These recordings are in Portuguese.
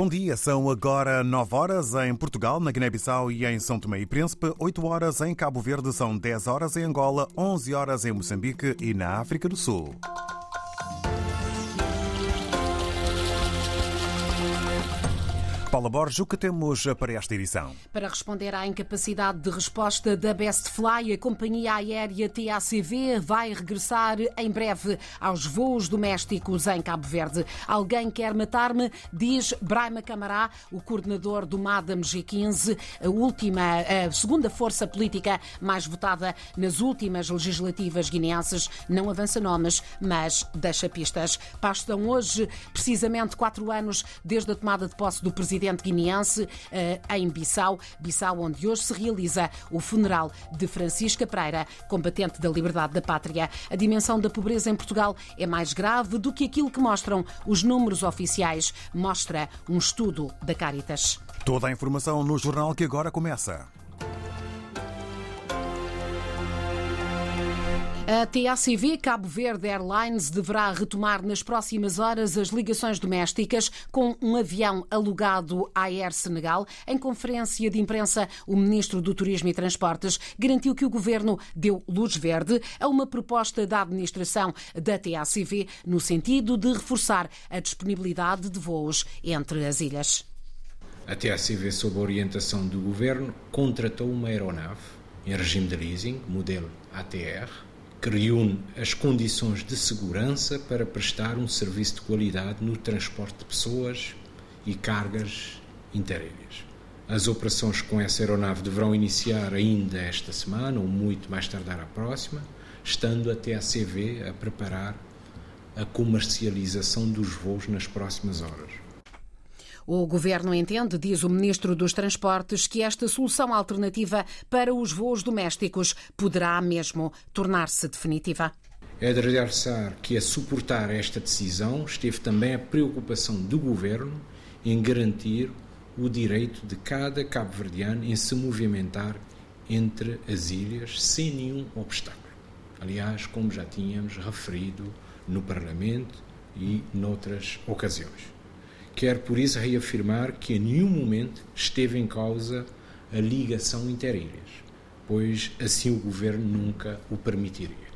Bom dia, são agora 9 horas em Portugal, na Guiné-Bissau e em São Tomé e Príncipe, 8 horas em Cabo Verde, são 10 horas em Angola, 11 horas em Moçambique e na África do Sul. Paula Borges, o que temos para esta edição? Para responder à incapacidade de resposta da Best Fly, a companhia aérea TACV vai regressar em breve aos voos domésticos em Cabo Verde. Alguém quer matar-me, diz Braima Camará, o coordenador do MADAM G15, a última, a segunda força política mais votada nas últimas legislativas guineenses. Não avança nomes, mas deixa pistas. Passam hoje precisamente quatro anos desde a tomada de posse do presidente presidente guineense eh, em Bissau, Bissau, onde hoje se realiza o funeral de Francisca Pereira, combatente da liberdade da pátria. A dimensão da pobreza em Portugal é mais grave do que aquilo que mostram os números oficiais, mostra um estudo da Caritas. Toda a informação no jornal que agora começa. A TACV Cabo Verde Airlines deverá retomar nas próximas horas as ligações domésticas com um avião alugado à Air Senegal. Em conferência de imprensa, o ministro do Turismo e Transportes garantiu que o governo deu luz verde a uma proposta da administração da TACV no sentido de reforçar a disponibilidade de voos entre as ilhas. A TACV, sob a orientação do governo, contratou uma aeronave em regime de leasing, modelo ATR, que reúne as condições de segurança para prestar um serviço de qualidade no transporte de pessoas e cargas interilhas. As operações com essa aeronave deverão iniciar ainda esta semana ou muito mais tardar a próxima, estando a CV a preparar a comercialização dos voos nas próximas horas. O governo entende, diz o ministro dos Transportes, que esta solução alternativa para os voos domésticos poderá mesmo tornar-se definitiva. É de realçar que a suportar esta decisão esteve também a preocupação do governo em garantir o direito de cada cabo-verdiano em se movimentar entre as ilhas sem nenhum obstáculo. Aliás, como já tínhamos referido no Parlamento e noutras ocasiões. Quero por isso reafirmar que em nenhum momento esteve em causa a ligação interilhas, pois assim o governo nunca o permitiria.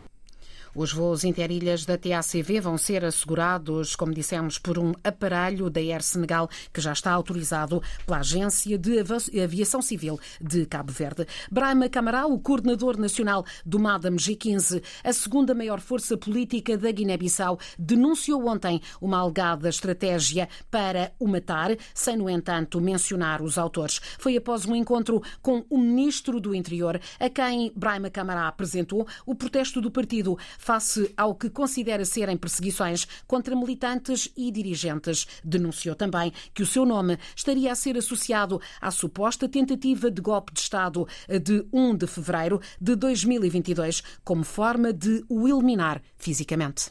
Os voos interilhas da TACV vão ser assegurados, como dissemos, por um aparelho da Air Senegal que já está autorizado pela Agência de Aviação Civil de Cabo Verde. Brahma Camará, o coordenador nacional do MADAM G15, a segunda maior força política da Guiné-Bissau, denunciou ontem uma alegada estratégia para o matar, sem, no entanto, mencionar os autores. Foi após um encontro com o ministro do Interior, a quem Brahma Camará apresentou o protesto do partido face ao que considera serem perseguições contra militantes e dirigentes. Denunciou também que o seu nome estaria a ser associado à suposta tentativa de golpe de Estado de 1 de fevereiro de 2022, como forma de o eliminar fisicamente.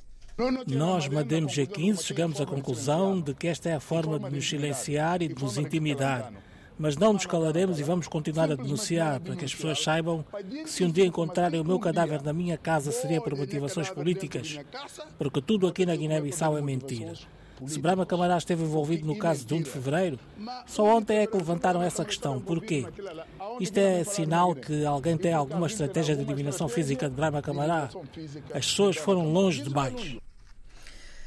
Nós, Madame G15, chegamos à conclusão de que esta é a forma de nos silenciar e de nos intimidar mas não nos calaremos e vamos continuar a denunciar para que as pessoas saibam que se um dia encontrarem o meu cadáver na minha casa seria por motivações políticas, porque tudo aqui na Guiné-Bissau é mentira. Se Brahma Camará esteve envolvido no caso de 1 de fevereiro, só ontem é que levantaram essa questão. Porquê? Isto é sinal que alguém tem alguma estratégia de eliminação física de Brahma Camará? As pessoas foram longe demais.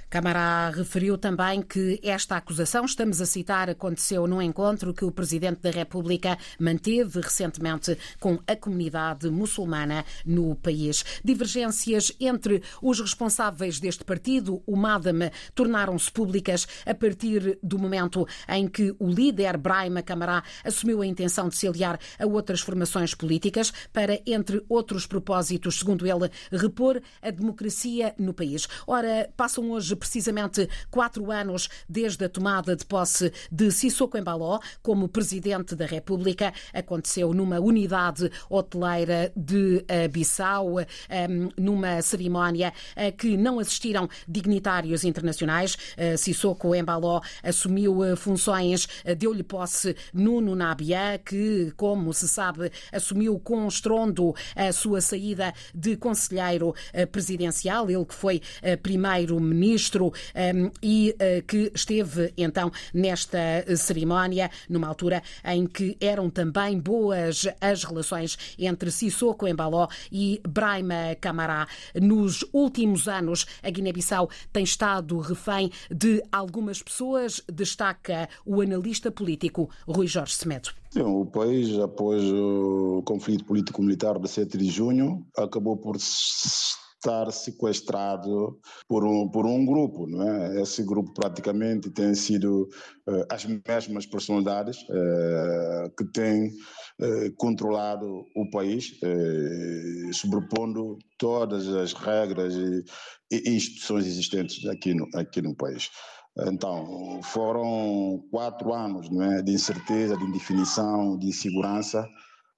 Camará referiu também que esta acusação, estamos a citar, aconteceu num encontro que o Presidente da República manteve recentemente com a comunidade muçulmana no país. Divergências entre os responsáveis deste partido, o MADAM, tornaram-se públicas a partir do momento em que o líder Brahima Camará assumiu a intenção de se aliar a outras formações políticas para, entre outros propósitos, segundo ele, repor a democracia no país. Ora, passam hoje precisamente quatro anos desde a tomada de posse de Sissoko Embaló como Presidente da República. Aconteceu numa unidade hoteleira de eh, Bissau, eh, numa cerimónia a que não assistiram dignitários internacionais. Eh, Sissoko Embaló assumiu funções, deu-lhe posse Nuno Nabia, que, como se sabe, assumiu com estrondo a sua saída de conselheiro presidencial, ele que foi primeiro-ministro primeiro-ministro um, e uh, que esteve então nesta cerimónia, numa altura em que eram também boas as relações entre Sissoko Embaló e Braima Camará. Nos últimos anos, a Guiné-Bissau tem estado refém de algumas pessoas, destaca o analista político Rui Jorge Semedo. O país, após o conflito político-militar de 7 de junho, acabou por estar sequestrado por um, por um grupo. Não é? Esse grupo praticamente tem sido uh, as mesmas personalidades uh, que têm uh, controlado o país, sobrepondo todas as regras e, e, instituições existentes aqui no, aqui no país. Então, foram quatro anos é, de incerteza, de indefinição, de insegurança,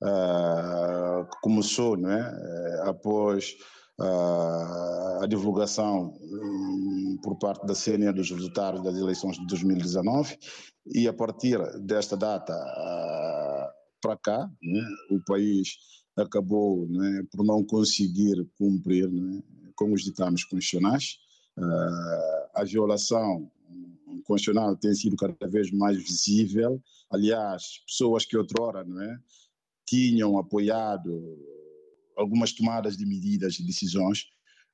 que começou é, após a divulgação hum, por parte da CNE dos resultados das eleições de 2019 e a partir desta data para cá, né, o país acabou né, por não conseguir cumprir né, com os ditames constitucionais. a violação constitucional tem sido cada vez mais visível. Aliás, pessoas que outrora não é, tinham apoiado algumas tomadas de medidas e decisões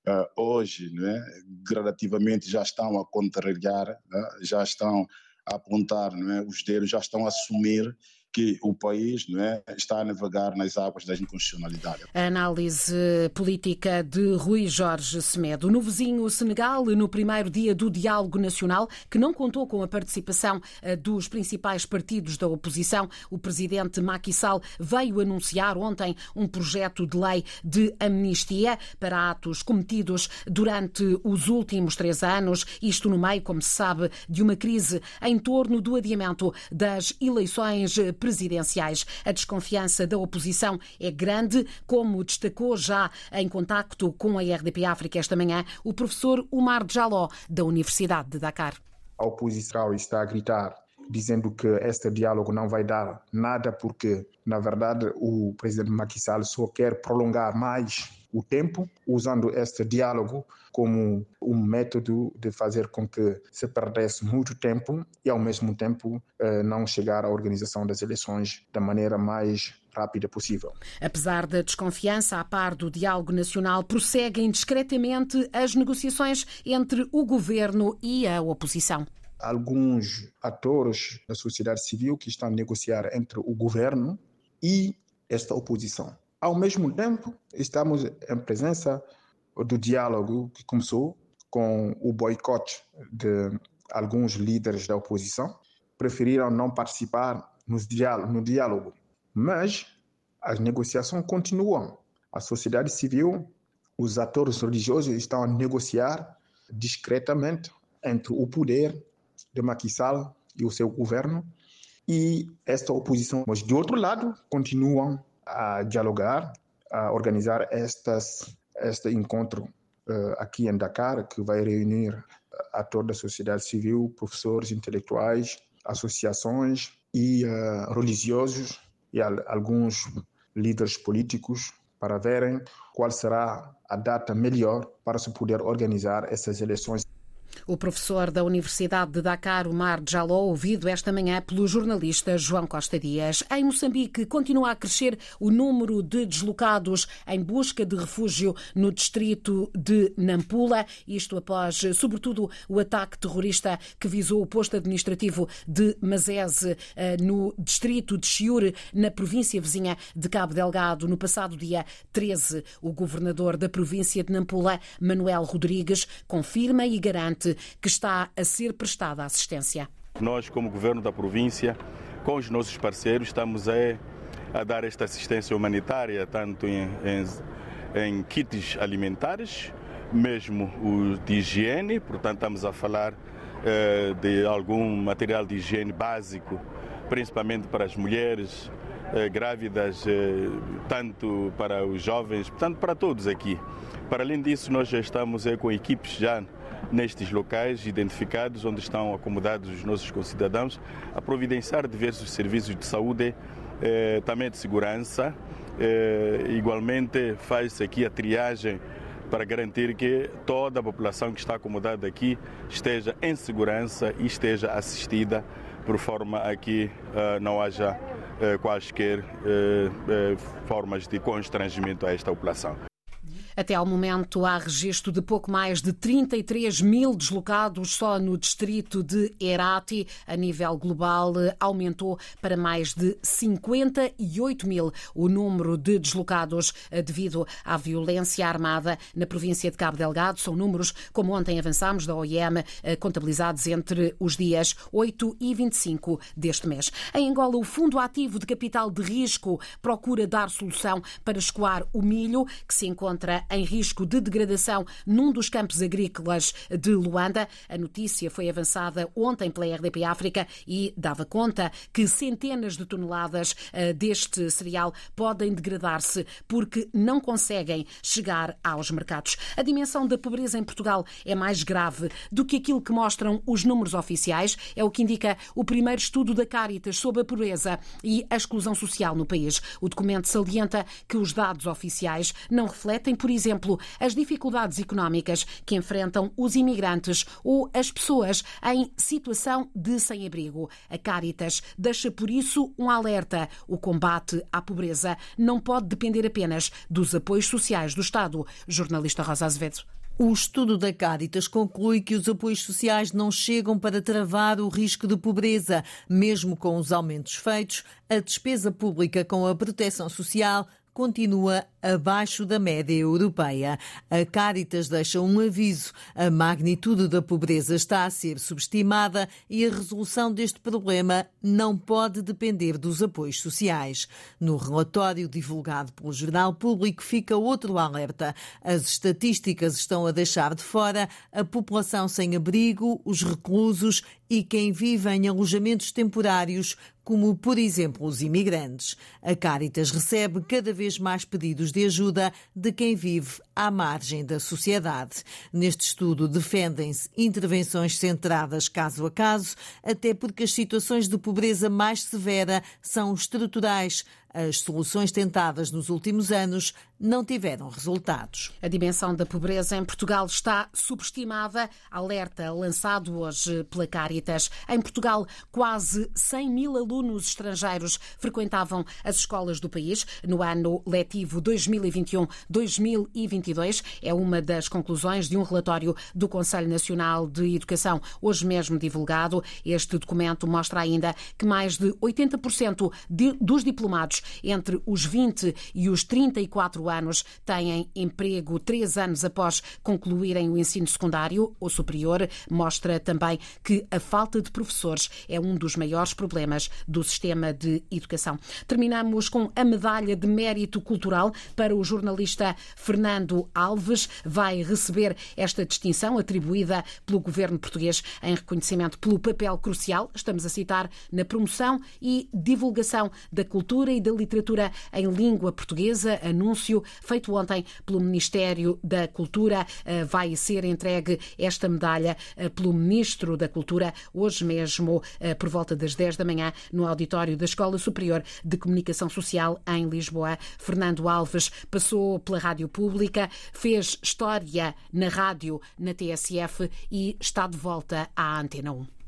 uh, hoje, né, gradativamente já estão a contrariar, né, já estão a apontar né, os dedos, já estão a assumir que o país não é, está a navegar nas águas da inconstitucionalidade. A análise política de Rui Jorge Semedo. No vizinho Senegal, no primeiro dia do diálogo nacional, que não contou com a participação eh, dos principais partidos da oposição, o presidente Macky Sall veio anunciar ontem um projeto de lei de amnistia para atos cometidos durante os últimos três anos, isto no meio, como se sabe, de uma crise em torno do adiamento das eleições presidenciais. A desconfiança da oposição é grande, como destacou já em contacto com a RDP África esta manhã o professor Umar Jaló, da Universidade de Dakar. A oposição está a gritar dizendo que este diálogo não vai dar nada porque, na verdade, o presidente Macky Sall só quer prolongar mais o tempo, usando este diálogo como um método de fazer com que se perdesse muito tempo e, ao mesmo tempo, eh, não chegar à organização das eleições da maneira mais rápida possível. Apesar da desconfiança a par do diálogo nacional, prosseguem discretamente as negociações entre o governo e a oposição alguns atores da sociedade civil que estão a negociar entre o governo e esta oposição. Ao mesmo tempo, estamos em presença do diálogo que começou com o boicote de alguns líderes da oposição, preferiram não participar no diálogo, mas as negociações continuam. A sociedade civil, os atores religiosos estão a negociar discretamente entre o poder de Macky Sall e o seu governo e esta oposição. Mas, de outro lado, continuam a dialogar, a organizar estas, este encontro uh, aqui em Dakar, que vai reunir a toda a sociedade civil, professores intelectuais, associações e uh, religiosos e alguns líderes políticos para verem qual será a data melhor para se poder organizar essas eleições. O professor da Universidade de Dakar, Omar Jaló, ouvido esta manhã pelo jornalista João Costa Dias. Em Moçambique, continua a crescer o número de deslocados em busca de refúgio no distrito de Nampula, isto após, sobretudo, o ataque terrorista que visou o posto administrativo de Mazese, eh, no distrito de Chiure, na província vizinha de Cabo Delgado, no passado dia 13. O governador da província de Nampula, Manuel Rodrigues, confirma e garante que está a ser prestada assistência. Nós, como governo da província, com os nossos parceiros, estamos a, a dar esta assistência humanitária, tanto em, em, em kits alimentares, mesmo o de higiene, portanto, estamos a falar eh, de algum material de higiene básico, principalmente para as mulheres grávidas, eh, tanto para os jovens, portanto, para todos aqui. Para além disso, nós já estamos com equipes já nestes locais identificados onde estão acomodados os nossos concidadãos, a providenciar diversos serviços de saúde, eh, também de segurança. Eh, igualmente faz-se aqui a triagem para garantir que toda a população que está acomodada aqui esteja em segurança e esteja assistida por forma a que não haja quaisquer uh, formas de constrangimento a esta população. Até ao momento, há registro de pouco mais de 33 mil deslocados só no distrito de Herati. A nível global, aumentou para mais de 58 mil o número de deslocados devido à violência armada na província de Cabo Delgado. São números, como ontem avançámos, da OIM, contabilizados entre os dias 8 e 25 deste mês. Em Angola, o Fundo Ativo de Capital de Risco procura dar solução para escoar o milho que se encontra em risco de degradação num dos campos agrícolas de Luanda. A notícia foi avançada ontem pela RDP África e dava conta que centenas de toneladas eh, deste cereal podem degradar-se porque não conseguem chegar aos mercados. A dimensão da pobreza em Portugal é mais grave do que aquilo que mostram os números oficiais, é o que indica o primeiro estudo da Caritas sobre a pobreza e a exclusão social no país. O documento salienta que os dados oficiais não refletem, por exemplo, as dificuldades económicas que enfrentam os imigrantes ou as pessoas em situação de sem-abrigo. A Caritas deixa por isso um alerta. O combate à pobreza não pode depender apenas dos apoios sociais do Estado. Jornalista Rosa Azevedo. O estudo da Caritas conclui que os apoios sociais não chegam para travar o risco de pobreza. Mesmo com os aumentos feitos, a despesa pública com a proteção social continua abaixo da média europeia. A Caritas deixa um aviso. A magnitude da pobreza está a ser subestimada e a resolução deste problema não pode depender dos apoios sociais. No relatório divulgado pelo Jornal Público fica outro alerta. As estatísticas estão a deixar de fora a população sem abrigo, os reclusos e quem vive em alojamentos temporários como, por exemplo, os imigrantes. A Caritas recebe cada vez mais pedidos de ajuda de quem vive à margem da sociedade. Neste estudo defendem-se intervenções centradas caso a caso, até porque as situações de pobreza mais severa são estruturais. As soluções tentadas nos últimos anos não tiveram resultados. A dimensão da pobreza em Portugal está subestimada. Alerta lançado hoje pela Caritas. Em Portugal, quase 100 mil alunos estrangeiros frequentavam as escolas do país no ano letivo 2021-2022. É uma das conclusões de um relatório do Conselho Nacional de Educação, hoje mesmo divulgado. Este documento mostra ainda que mais de 80% de, dos diplomados entre os 20 e os 34 anos têm emprego três anos após concluírem o ensino secundário ou superior. Mostra também que a falta de professores é um dos maiores problemas do sistema de educação. Terminamos com a medalha de mérito cultural para o jornalista Fernando Alves. Vai receber esta distinção atribuída pelo governo português em reconhecimento pelo papel crucial, estamos a citar, na promoção e divulgação da cultura e da literatura em língua portuguesa. Anúncio feito ontem pelo Ministério da Cultura. Eh, vai ser entregue esta medalha eh, pelo Ministro da Cultura hoje mesmo, eh, por volta das 10 da manhã, no auditório da Escola Superior de Comunicação Social em Lisboa. Fernando Alves passou pela rádio pública, fez história na rádio, na TSF e está de volta à Antena 1.